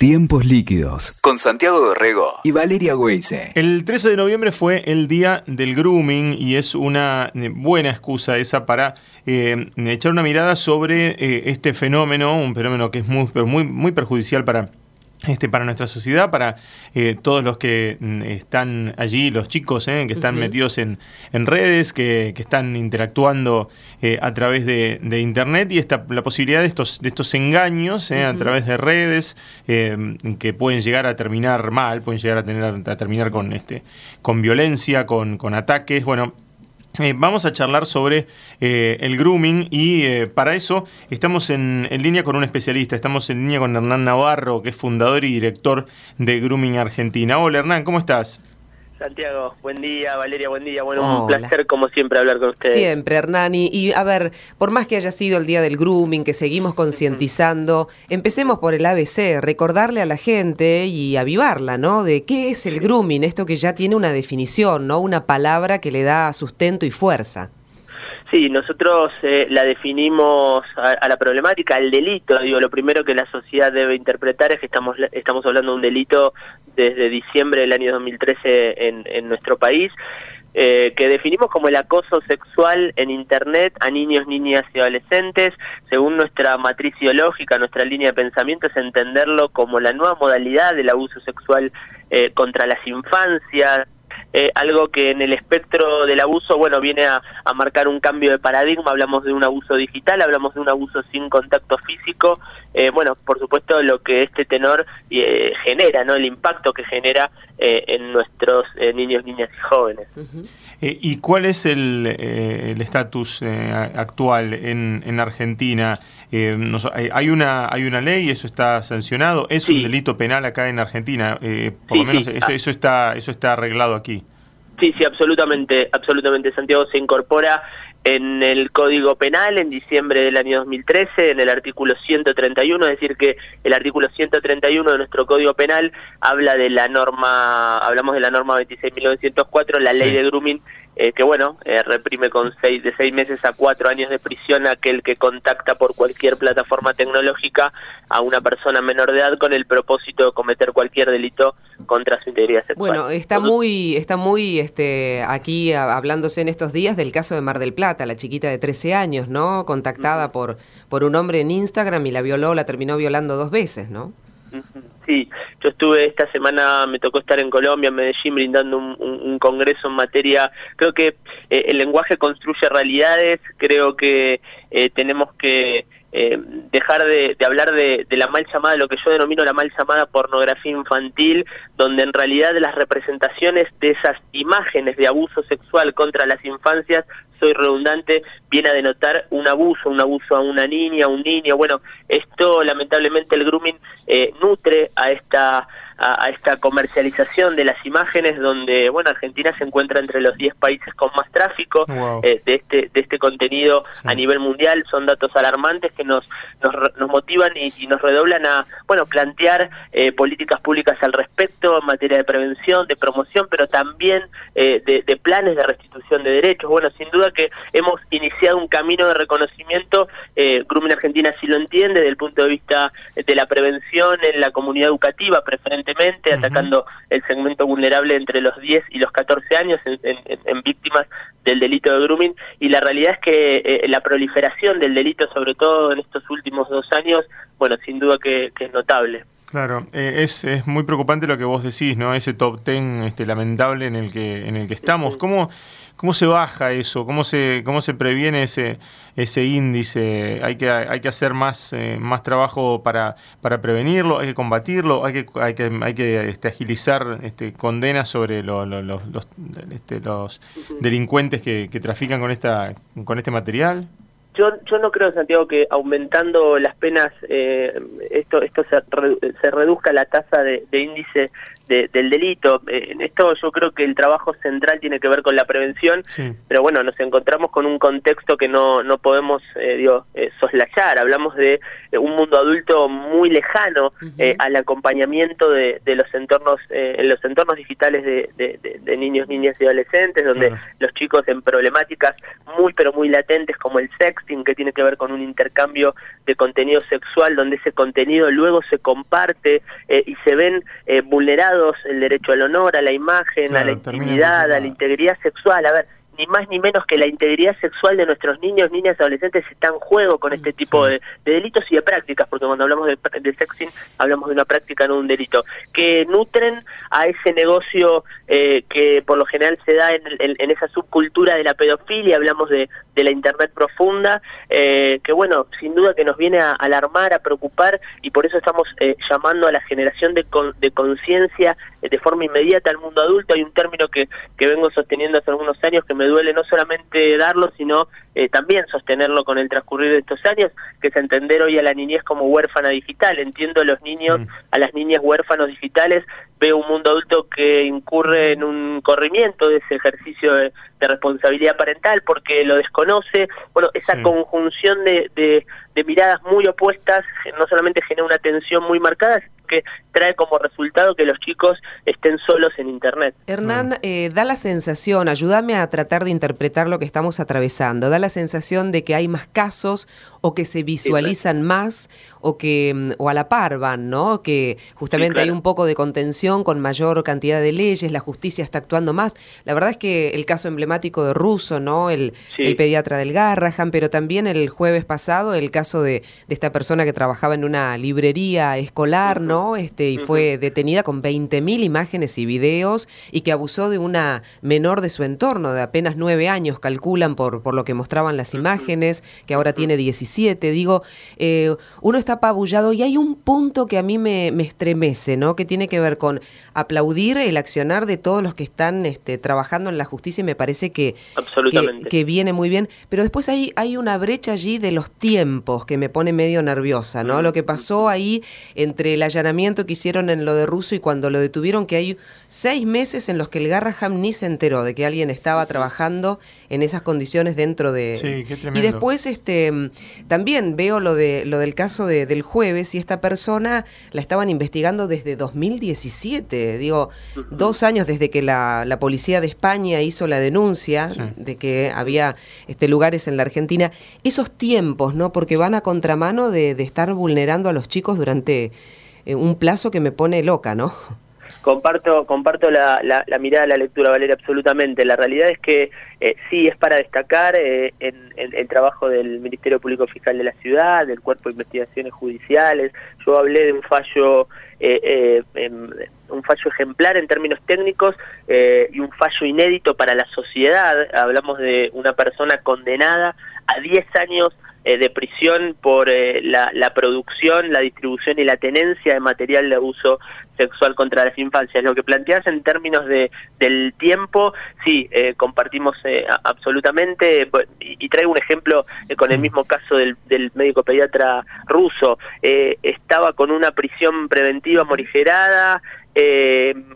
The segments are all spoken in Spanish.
Tiempos líquidos con Santiago Dorrego y Valeria Weise. El 13 de noviembre fue el día del grooming y es una eh, buena excusa esa para eh, echar una mirada sobre eh, este fenómeno, un fenómeno que es muy, muy, muy perjudicial para este, para nuestra sociedad, para eh, todos los que mm, están allí, los chicos eh, que están metidos en, redes, que, están interactuando eh, a través de, Internet y esta, la posibilidad de estos, de estos engaños a través de redes que pueden llegar a terminar mal, pueden llegar a, tener, a terminar con, este, con violencia, con, con ataques. Bueno, eh, vamos a charlar sobre eh, el grooming y eh, para eso estamos en, en, línea con un especialista, estamos en línea con Hernán Navarro, que es fundador y director de Grooming Argentina. Hola Hernán, ¿cómo estás? Santiago, buen día, Valeria, buen día. Bueno, un placer como siempre hablar con ustedes. Siempre, Hernani. Y a ver, por más que haya sido el día del grooming, que seguimos concientizando, empecemos por el ABC, recordarle a la gente y avivarla, ¿no? De qué es el grooming, esto que ya tiene una definición, ¿no? Una palabra que le da sustento y fuerza. Sí, nosotros eh, la definimos a, la problemática, el delito. Digo, lo primero que la sociedad debe interpretar es que estamos estamos hablando de un delito desde diciembre del año 2013 en, en nuestro país. Eh, que definimos como el acoso sexual en Internet a niños, niñas y adolescentes. Según nuestra matriz ideológica, nuestra línea de pensamiento es entenderlo como la nueva modalidad del abuso sexual eh, contra las infancias, eh, algo que en el espectro del abuso, bueno, viene a, marcar un cambio de paradigma, hablamos de un abuso digital, hablamos de un abuso sin contacto físico, eh, bueno, por supuesto lo que este tenor eh, genera, ¿no? El impacto que genera en nuestros niños, niñas y jóvenes. ¿Y cuál es el estatus actual en, en Argentina? hay, una, hay una ley, eso está sancionado, es un delito penal acá en Argentina, por lo menos eso, eso, está, eso está arreglado aquí. Sí, sí, absolutamente, absolutamente. Santiago se incorpora en el Código Penal en diciembre del año 2013, en el artículo 131, es decir, que el artículo 131 de nuestro Código Penal habla de la norma, hablamos de la norma 26.904, la ley de grooming, eh, que bueno, eh, reprime con seis, de seis meses a cuatro años de prisión aquel que contacta por cualquier plataforma tecnológica a una persona menor de edad con el propósito de cometer cualquier delito contra su integridad sexual. Bueno, está muy, está muy este, aquí hablándose en estos días del caso de Mar del Plata, la chiquita de 13 años, ¿no? Contactada por, por un hombre en Instagram y la violó, la terminó violando dos veces, ¿no? Sí, yo estuve esta semana, me tocó estar en Colombia, en Medellín, brindando un, congreso en materia, creo que eh, el lenguaje construye realidades, creo que eh, tenemos que eh, dejar de, hablar de, la mal llamada, lo que yo denomino la mal llamada pornografía infantil, donde en realidad las representaciones de esas imágenes de abuso sexual contra las infancias, soy redundante, viene a denotar un abuso, un abuso a una niña, a un niño. Bueno, esto lamentablemente el grooming eh, nutre a esta a, esta comercialización de las imágenes donde bueno Argentina se encuentra entre los 10 países con más tráfico eh, de este de este contenido a nivel mundial. Son datos alarmantes que nos nos, nos motivan y, nos redoblan a bueno plantear eh, políticas públicas al respecto en materia de prevención de promoción pero también eh, de, de, planes de restitución de derechos. Bueno sin duda que hemos iniciado un camino de reconocimiento eh, Grumen Argentina sí lo entiende desde el punto de vista de la prevención en la comunidad educativa preferente atacando el segmento vulnerable entre los 10 y los 14 años en, víctimas del delito de grooming y la realidad es que eh, la proliferación del delito, sobre todo en estos últimos dos años, bueno, sin duda que, es notable. Claro, eh, es, es muy preocupante lo que vos decís, ¿no? Ese top ten este, lamentable en el que en el que estamos. ¿Cómo, ¿Cómo se baja eso? ¿Cómo se, cómo se previene ese, ese índice? ¿Hay que, hay que hacer más, eh, más trabajo para, para prevenirlo? ¿Hay que combatirlo? ¿Hay que, hay que, hay que este, agilizar este, condenas sobre los, este, los delincuentes que, que trafican con, esta, con este material? Yo, yo no creo, Santiago, que aumentando las penas eh, esto esto se, se reduzca la tasa de, índice del delito. Eh, en esto yo creo que el trabajo central tiene que ver con la prevención, pero bueno, nos encontramos con un contexto que no, no podemos eh, digo, eh, soslayar. Hablamos de un mundo adulto muy lejano al acompañamiento de, los entornos, en los entornos digitales de, niños, niñas y adolescentes, donde los chicos en problemáticas muy pero muy latentes como el sexting, que tiene que ver con un intercambio de contenido sexual, donde ese contenido luego se comparte y se ven vulnerados el derecho al honor, a la imagen, a la intimidad, a la integridad sexual. A ver, ni más ni menos que la integridad sexual de nuestros niños, niñas y adolescentes está en juego con este tipo de, delitos y de prácticas, porque cuando hablamos de, de, sexting hablamos de una práctica, no de un delito, que nutren a ese negocio eh, que por lo general se da en, en, esa subcultura de la pedofilia, hablamos de, de la Internet profunda, eh, que bueno, sin duda que nos viene a alarmar, a preocupar, y por eso estamos eh, llamando a la generación de, de conciencia de forma inmediata al mundo adulto. Hay un término que, que vengo sosteniendo hace algunos años que me duele no solamente darlo, sino eh, también sostenerlo con el transcurrir de estos años, que es entender hoy a la niñez como huérfana digital. Entiendo a los niños, mm. a las niñas huérfanos digitales, veo un mundo adulto que incurre en un corrimiento de ese ejercicio de, responsabilidad parental porque lo desconoce. Bueno, esa conjunción de, de, de miradas muy opuestas no solamente genera una tensión muy marcada, que trae como resultado que los chicos estén solos en Internet. Hernán, eh, da la sensación, ayúdame a tratar de interpretar lo que estamos atravesando, da la sensación de que hay más casos o que se visualizan más o que mm, o a la par van, ¿no? Que justamente hay un poco de contención con mayor cantidad de leyes, la justicia está actuando más. La verdad es que el caso emblemático de Russo, ¿no? El, el pediatra del Garrahan, pero también el jueves pasado el caso de, de, esta persona que trabajaba en una librería escolar, ¿no? Este y fue detenida con 20.000 imágenes y videos y que abusó de una menor de su entorno, de apenas nueve años, calculan por, por lo que mostraban las imágenes, que ahora tiene 17. Digo, eh, uno está apabullado y hay un punto que a mí me, estremece, ¿no? Que tiene que ver con aplaudir el accionar de todos los que están este, trabajando en la justicia y me parece que, que, viene muy bien. Pero después hay, hay una brecha allí de los tiempos que me pone medio nerviosa, ¿no? Lo que pasó ahí entre el allanamiento que hicieron en lo de Russo y cuando lo detuvieron, que hay seis meses en los que el Garraham ni se enteró de que alguien estaba trabajando en esas condiciones dentro de... Sí, qué tremendo. Y después este, también veo lo, de, lo del caso de, del jueves y esta persona la estaban investigando desde 2017, digo, dos años desde que la, la policía de España hizo la denuncia de que había este, lugares en la Argentina. Esos tiempos, ¿no? Porque van a contramano de, de estar vulnerando a los chicos durante eh, un plazo que me pone loca, ¿no? Comparto, comparto la, la, mirada, la lectura, Valeria, absolutamente. La realidad es que eh, sí es para destacar eh, en, el trabajo del Ministerio Público Fiscal de la Ciudad, del Cuerpo de Investigaciones Judiciales. Yo hablé de un fallo, eh, un fallo ejemplar en términos técnicos y un fallo inédito para la sociedad. Hablamos de una persona condenada a 10 años eh, de prisión por eh, la, la, producción, la distribución y la tenencia de material de abuso sexual contra las infancias. Lo que planteas en términos de, del tiempo, sí, eh, compartimos absolutamente, y, traigo un ejemplo con el mm. mismo caso del, del médico pediatra ruso, estaba con una prisión preventiva morigerada,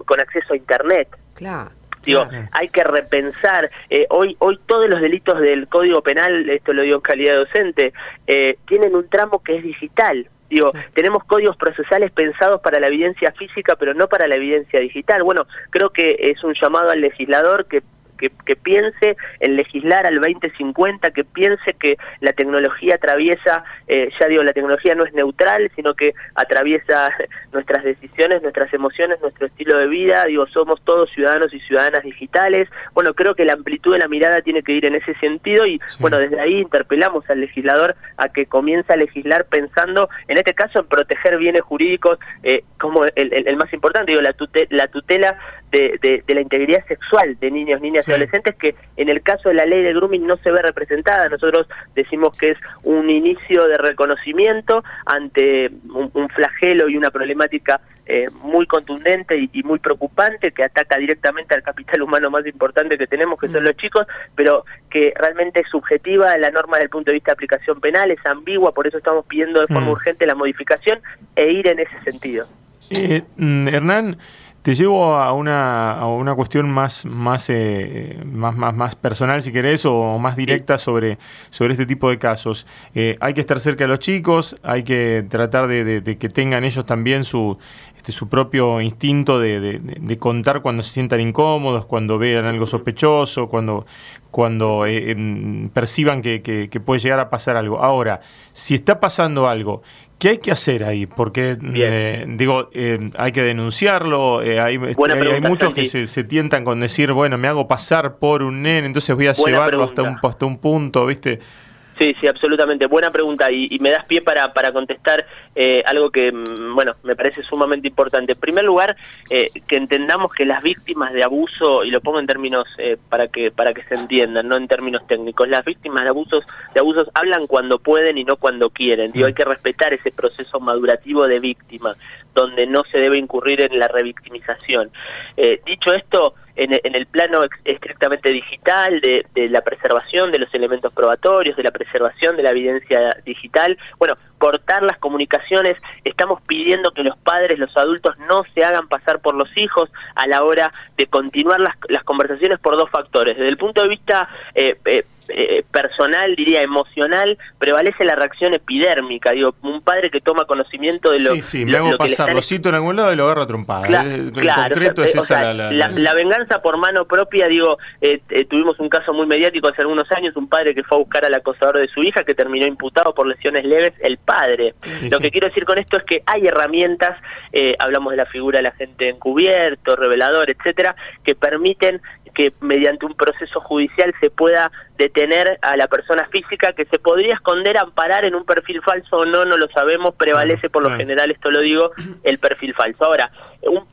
con acceso a Internet. Claro. Digo, hay que repensar. Eh, hoy, hoy todos los delitos del Código Penal, esto lo digo en calidad docente, eh, tienen un tramo que es digital. Digo, tenemos códigos procesales pensados para la evidencia física, pero no para la evidencia digital. Bueno, creo que es un llamado al legislador que que, piense en legislar al 2050, que piense que la tecnología atraviesa, eh, ya digo, la tecnología no es neutral, sino que atraviesa nuestras decisiones, nuestras emociones, nuestro estilo de vida, digo, somos todos ciudadanos y ciudadanas digitales. Bueno, creo que la amplitud de la mirada tiene que ir en ese sentido y, bueno, desde ahí interpelamos al legislador a que comience a legislar pensando, en este caso, en proteger bienes jurídicos eh, como el, más importante, digo, la, tutela, la tutela de, la integridad sexual de niños, niñas y adolescentes que en el caso de la ley de grooming no se ve representada. Nosotros decimos que es un inicio de reconocimiento ante un, flagelo y una problemática eh, muy contundente y, muy preocupante que ataca directamente al capital humano más importante que tenemos, que son mm. los chicos, pero que realmente es subjetiva la norma desde el punto de vista de aplicación penal, es ambigua, por eso estamos pidiendo de forma mm. urgente la modificación e ir en ese sentido. Eh, mm, Hernán, Te llevo a una, a una cuestión más, más, eh, más, más, más, personal, si querés, o más directa sobre, sobre este tipo de casos. Eh, hay que estar cerca de los chicos, hay que tratar de, que tengan ellos también su, este, su propio instinto de, de, contar cuando se sientan incómodos, cuando vean algo sospechoso, cuando, cuando eh, perciban que, que, puede llegar a pasar algo. Ahora, si está pasando algo ¿Qué hay que hacer ahí? Porque, eh, digo, eh, hay que denunciarlo, eh, hay, hay, muchos que se, tientan con decir, bueno, me hago pasar por un nene, entonces voy a llevarlo hasta un, hasta un punto, ¿viste? Sí, sí, absolutamente. Buena pregunta y, me das pie para, para contestar eh, algo que, mm, bueno, me parece sumamente importante. En primer lugar, eh, que entendamos que las víctimas de abuso, y lo pongo en términos eh, para que para que se entiendan, no en términos técnicos, las víctimas de abusos de abusos hablan cuando pueden y no cuando quieren. Digo, hay que respetar ese proceso madurativo de víctima, donde no se debe incurrir en la revictimización. dicho esto, en, el plano estrictamente digital, de, la preservación de los elementos probatorios, de la preservación de la evidencia digital. Bueno, cortar las comunicaciones, estamos pidiendo que los padres, los adultos no se hagan pasar por los hijos a la hora de continuar las, las conversaciones por dos factores. Desde el punto de vista eh, eh, eh, personal, diría emocional, prevalece la reacción epidérmica. Digo, un padre que toma conocimiento de lo Sí, sí, me hago pasar, lo cito en algún lado y lo agarro a trompada. concreto es esa la, la, venganza por mano propia, digo, eh, eh, tuvimos un caso muy mediático hace algunos años, un padre que fue a buscar al acosador de su hija que terminó imputado por lesiones leves, el padre. Lo que quiero decir con esto es que hay herramientas, hablamos de la figura del agente encubierto, revelador, etcétera, que permiten que mediante un proceso judicial se pueda detener a la persona física que se podría esconder, amparar en un perfil falso o no, no lo sabemos, prevalece por lo general, esto lo digo, el perfil falso. Ahora, un,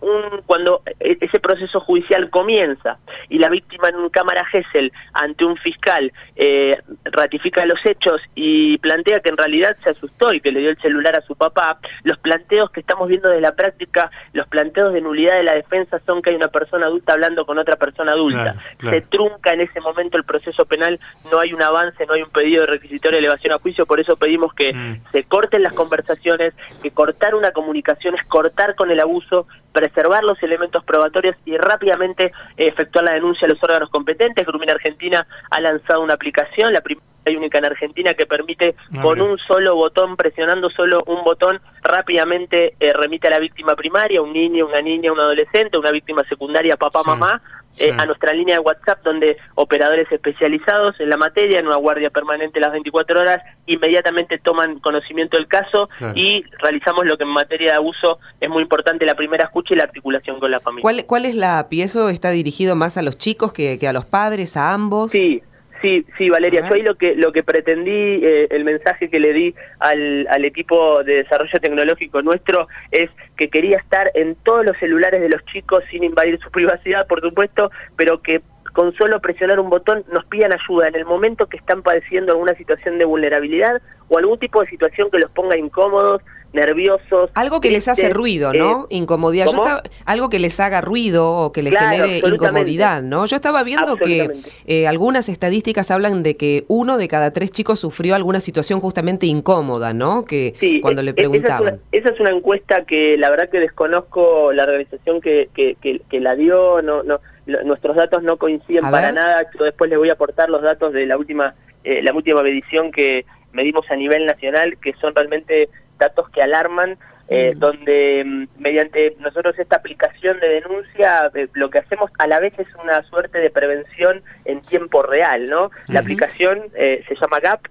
un, cuando e, ese proceso judicial comienza y la víctima en un cámara Gesell ante un fiscal eh, ratifica los hechos y plantea que en realidad se asustó y que le dio el celular a su papá, los planteos que estamos viendo de la práctica, los planteos de nulidad de la defensa son que hay una persona adulta hablando con otra persona adulta. Se trunca en ese momento el proceso penal, no hay un avance, no hay un pedido de requisitorio de elevación a juicio, por eso pedimos que mm. se corten las conversaciones, que cortar una comunicación es cortar con el abuso, preservar los elementos probatorios y rápidamente efectuar la denuncia a los órganos competentes. Grumina Argentina ha lanzado una aplicación, la primera y única en Argentina que permite ah, con un solo botón, presionando solo un botón, rápidamente eh, remite a la víctima primaria, un niño, una niña, un adolescente, una víctima secundaria, papá, mamá, eh, a nuestra línea de WhatsApp donde operadores especializados en la materia, en una guardia permanente las 24 horas, inmediatamente toman conocimiento del caso y realizamos lo que en materia de abuso es muy importante, la primera escucha y la articulación con la familia. ¿Cuál, cuál es la API? ¿Eso está dirigido más a los chicos que, que a los padres, a ambos? Sí, Sí, sí, Valeria, yo ahí lo que, lo que pretendí, eh, el mensaje que le di al, al equipo de desarrollo tecnológico nuestro es que quería estar en todos los celulares de los chicos sin invadir su privacidad, por supuesto, pero que con solo presionar un botón nos pidan ayuda en el momento que están padeciendo alguna situación de vulnerabilidad o algún tipo de situación que los ponga incómodos, nerviosos. Algo que les hace ruido, ¿no? Eh, incomodidad. algo que les haga ruido o que les genere incomodidad, ¿no? Yo estaba viendo que eh, algunas estadísticas hablan de que uno de cada tres chicos sufrió alguna situación justamente incómoda, ¿no? Que cuando le preguntaban. Esa es, una, encuesta que la verdad que desconozco la organización que, que, que, la dio, no, no, nuestros datos no coinciden para nada. Yo después les voy a aportar los datos de la última, eh, la última medición que medimos a nivel nacional, que son realmente datos que alarman, eh, mm. donde mm, mediante nosotros esta aplicación de denuncia eh, lo que hacemos a la vez es una suerte de prevención en tiempo real, ¿no? La aplicación eh, se llama GAP,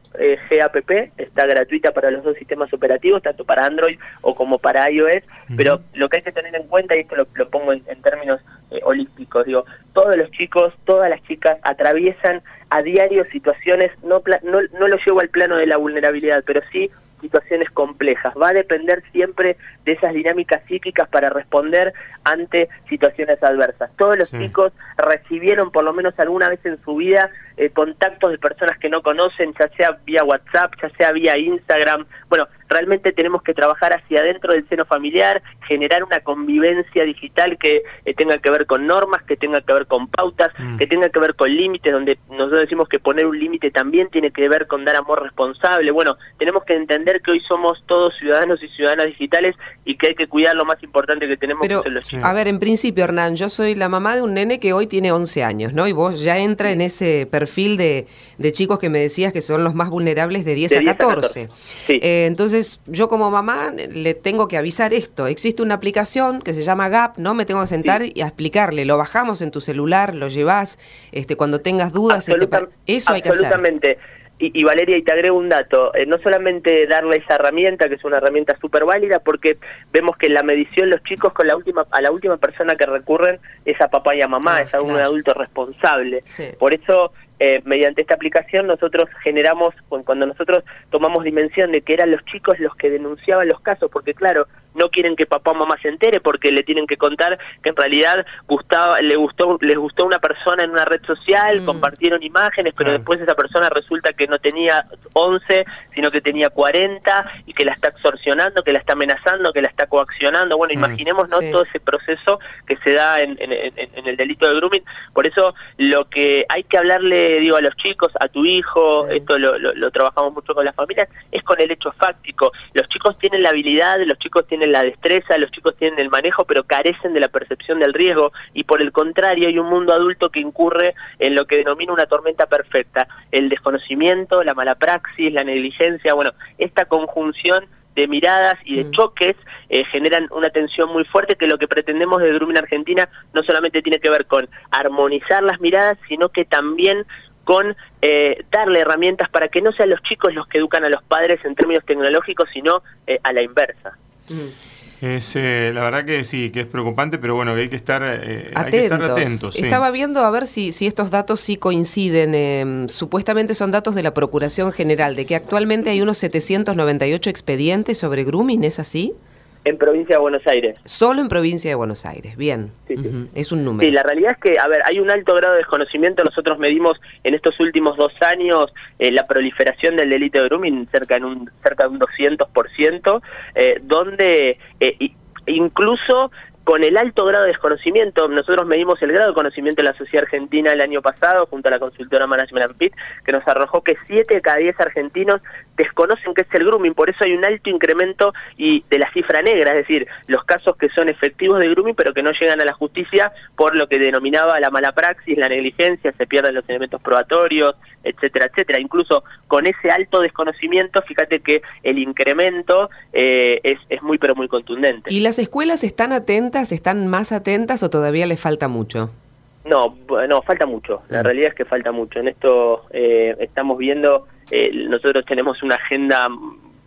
GAPP, está gratuita para los dos sistemas operativos, tanto para Android o como para iOS, pero lo que hay que tener en cuenta, y esto lo, pongo en, términos holísticos, digo, todos los chicos, todas las chicas atraviesan a diario situaciones, no, no, no lo llevo al plano de la vulnerabilidad, pero sí situaciones complejas. Va a depender siempre de esas dinámicas psíquicas para responder ante situaciones adversas. Todos los chicos recibieron por lo menos alguna vez en su vida eh, contactos de personas que no conocen, ya sea vía WhatsApp, ya sea vía Instagram. Bueno, realmente tenemos que trabajar hacia adentro del seno familiar, generar una convivencia digital que eh, tenga que ver con normas, que tenga que ver con pautas, mm. que tenga que ver con límites, donde nosotros decimos que poner un límite también tiene que ver con dar amor responsable. Bueno, tenemos que entender que hoy somos todos ciudadanos y ciudadanas digitales y que hay que cuidar lo más importante que tenemos, que son los chicos. A ver, en principio, Hernán, yo soy la mamá de un nene que hoy tiene 11 años, ¿no? Y vos ya entra en ese perfil de, de chicos que me decías que son los más vulnerables de 10, a 14. Eh, entonces, yo como mamá le tengo que avisar esto. Existe una aplicación que se llama Gap, ¿no? Me tengo que sentar y a explicarle. Lo bajamos en tu celular, lo llevas, este, cuando tengas dudas. Este, eso hay que hacer. Absolutamente. Y, Valeria, y te agrego un dato, eh, no solamente darle esa herramienta, que es una herramienta súper válida, porque vemos que en la medición los chicos con la última, a la última persona que recurren es a papá y a mamá, ah, es a un adulto responsable. Por eso eh, mediante esta aplicación nosotros generamos, cuando nosotros tomamos dimensión de que eran los chicos los que denunciaban los casos, porque claro, no quieren que papá o mamá se entere porque le tienen que contar que en realidad gustaba, le gustó, les gustó una persona en una red social, mm. compartieron imágenes, pero después esa persona resulta que no tenía 11, sino que tenía 40 y que la está extorsionando, que la está amenazando, que la está coaccionando. Bueno, mm. imaginemos ¿no? todo ese proceso que se da en, en, el delito de grooming. Por eso lo que hay que hablarle, digo, a los chicos, a tu hijo, esto lo, lo, lo trabajamos mucho con las familias, es con el hecho fáctico. Los chicos tienen la habilidad, los chicos tienen la destreza, los chicos tienen el manejo, pero carecen de la percepción del riesgo y por el contrario hay un mundo adulto que incurre en lo que denomina una tormenta perfecta, el desconocimiento, la mala praxis, la negligencia, bueno, esta conjunción de miradas y de mm. choques eh, generan una tensión muy fuerte que lo que pretendemos de Grooming Argentina no solamente tiene que ver con armonizar las miradas, sino que también con eh, darle herramientas para que no sean los chicos los que educan a los padres en términos tecnológicos, sino eh, a la inversa. Es, eh, la verdad que sí, que es preocupante, pero bueno, que hay que estar, eh, atentos. Estaba viendo a ver si, si estos datos sí coinciden. Em, supuestamente son datos de la Procuración General, de que actualmente hay unos 798 expedientes sobre grooming, ¿es así? En provincia de Buenos Aires. Solo en provincia de Buenos Aires, bien. Es un número. Sí, la realidad es que, a ver, hay un alto grado de desconocimiento. Nosotros medimos en estos últimos dos años eh, la proliferación del delito de grooming cerca, en un, cerca de un 200%, eh, donde eh, incluso con el alto grado de desconocimiento, nosotros medimos el grado de conocimiento de la sociedad argentina el año pasado junto a la consultora Management Pit, que nos arrojó que 7 de cada 10 argentinos desconocen qué es el grooming, por eso hay un alto incremento y de la cifra negra, es decir, los casos que son efectivos de grooming pero que no llegan a la justicia por lo que denominaba la mala praxis, la negligencia, se pierden los elementos probatorios, etcétera, etcétera. Incluso con ese alto desconocimiento, fíjate que el incremento eh, es, es muy pero muy contundente. ¿Y las escuelas están atentas están más atentas o todavía les falta mucho? No, no, falta mucho. La mm. realidad es que falta mucho. En esto eh, estamos viendo, eh, nosotros tenemos una agenda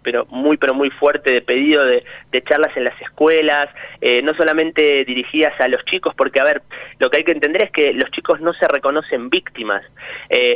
pero muy pero muy fuerte de pedido de, charlas en las escuelas, eh, no solamente dirigidas a los chicos, porque a ver, lo que hay que entender es que los chicos no se reconocen víctimas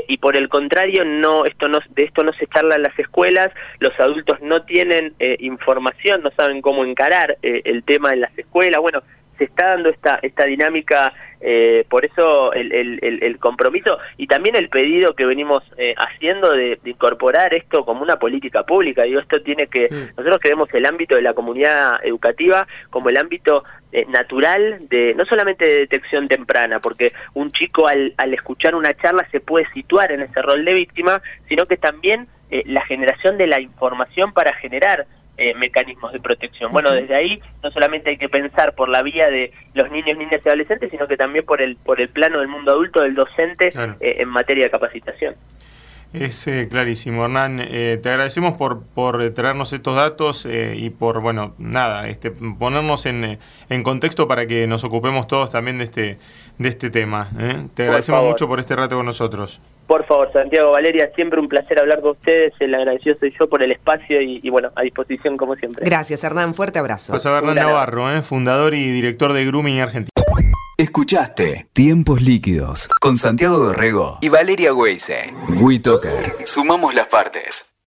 y por el contrario no esto no de esto no se charla en las escuelas, los adultos no tienen información, no saben cómo encarar el tema en las escuelas, bueno se está dando esta, esta dinámica, eh, por eso el, el, compromiso y también el pedido que venimos eh, haciendo de, incorporar esto como una política pública. Digo, esto tiene que, mm. nosotros queremos el ámbito de la comunidad educativa como el ámbito eh, natural de, no solamente de detección temprana, porque un chico al, al escuchar una charla se puede situar en ese rol de víctima, sino que también la generación de la información para generar eh, mecanismos de protección. Bueno, desde ahí no solamente hay que pensar por la vía de los niños, niñas y adolescentes, sino que también por el, por el plano del mundo adulto, del docente eh, en materia de capacitación. Es eh, clarísimo, Hernán. te agradecemos por, por traernos estos datos y por, bueno, nada, este, ponernos en, en, contexto para que nos ocupemos todos también de este, de este tema. Te agradecemos mucho por este rato con nosotros. Por favor, Santiago Valeria, siempre un placer hablar con ustedes. El agradecido soy yo por el espacio y, bueno, a disposición como siempre. Gracias, Hernán. Fuerte abrazo. Pasa Hernán Navarro, ¿eh? fundador y director de Grooming Argentina. Escuchaste Tiempos Líquidos con Santiago Dorrego y Valeria Weise. WeToker. Sumamos las partes.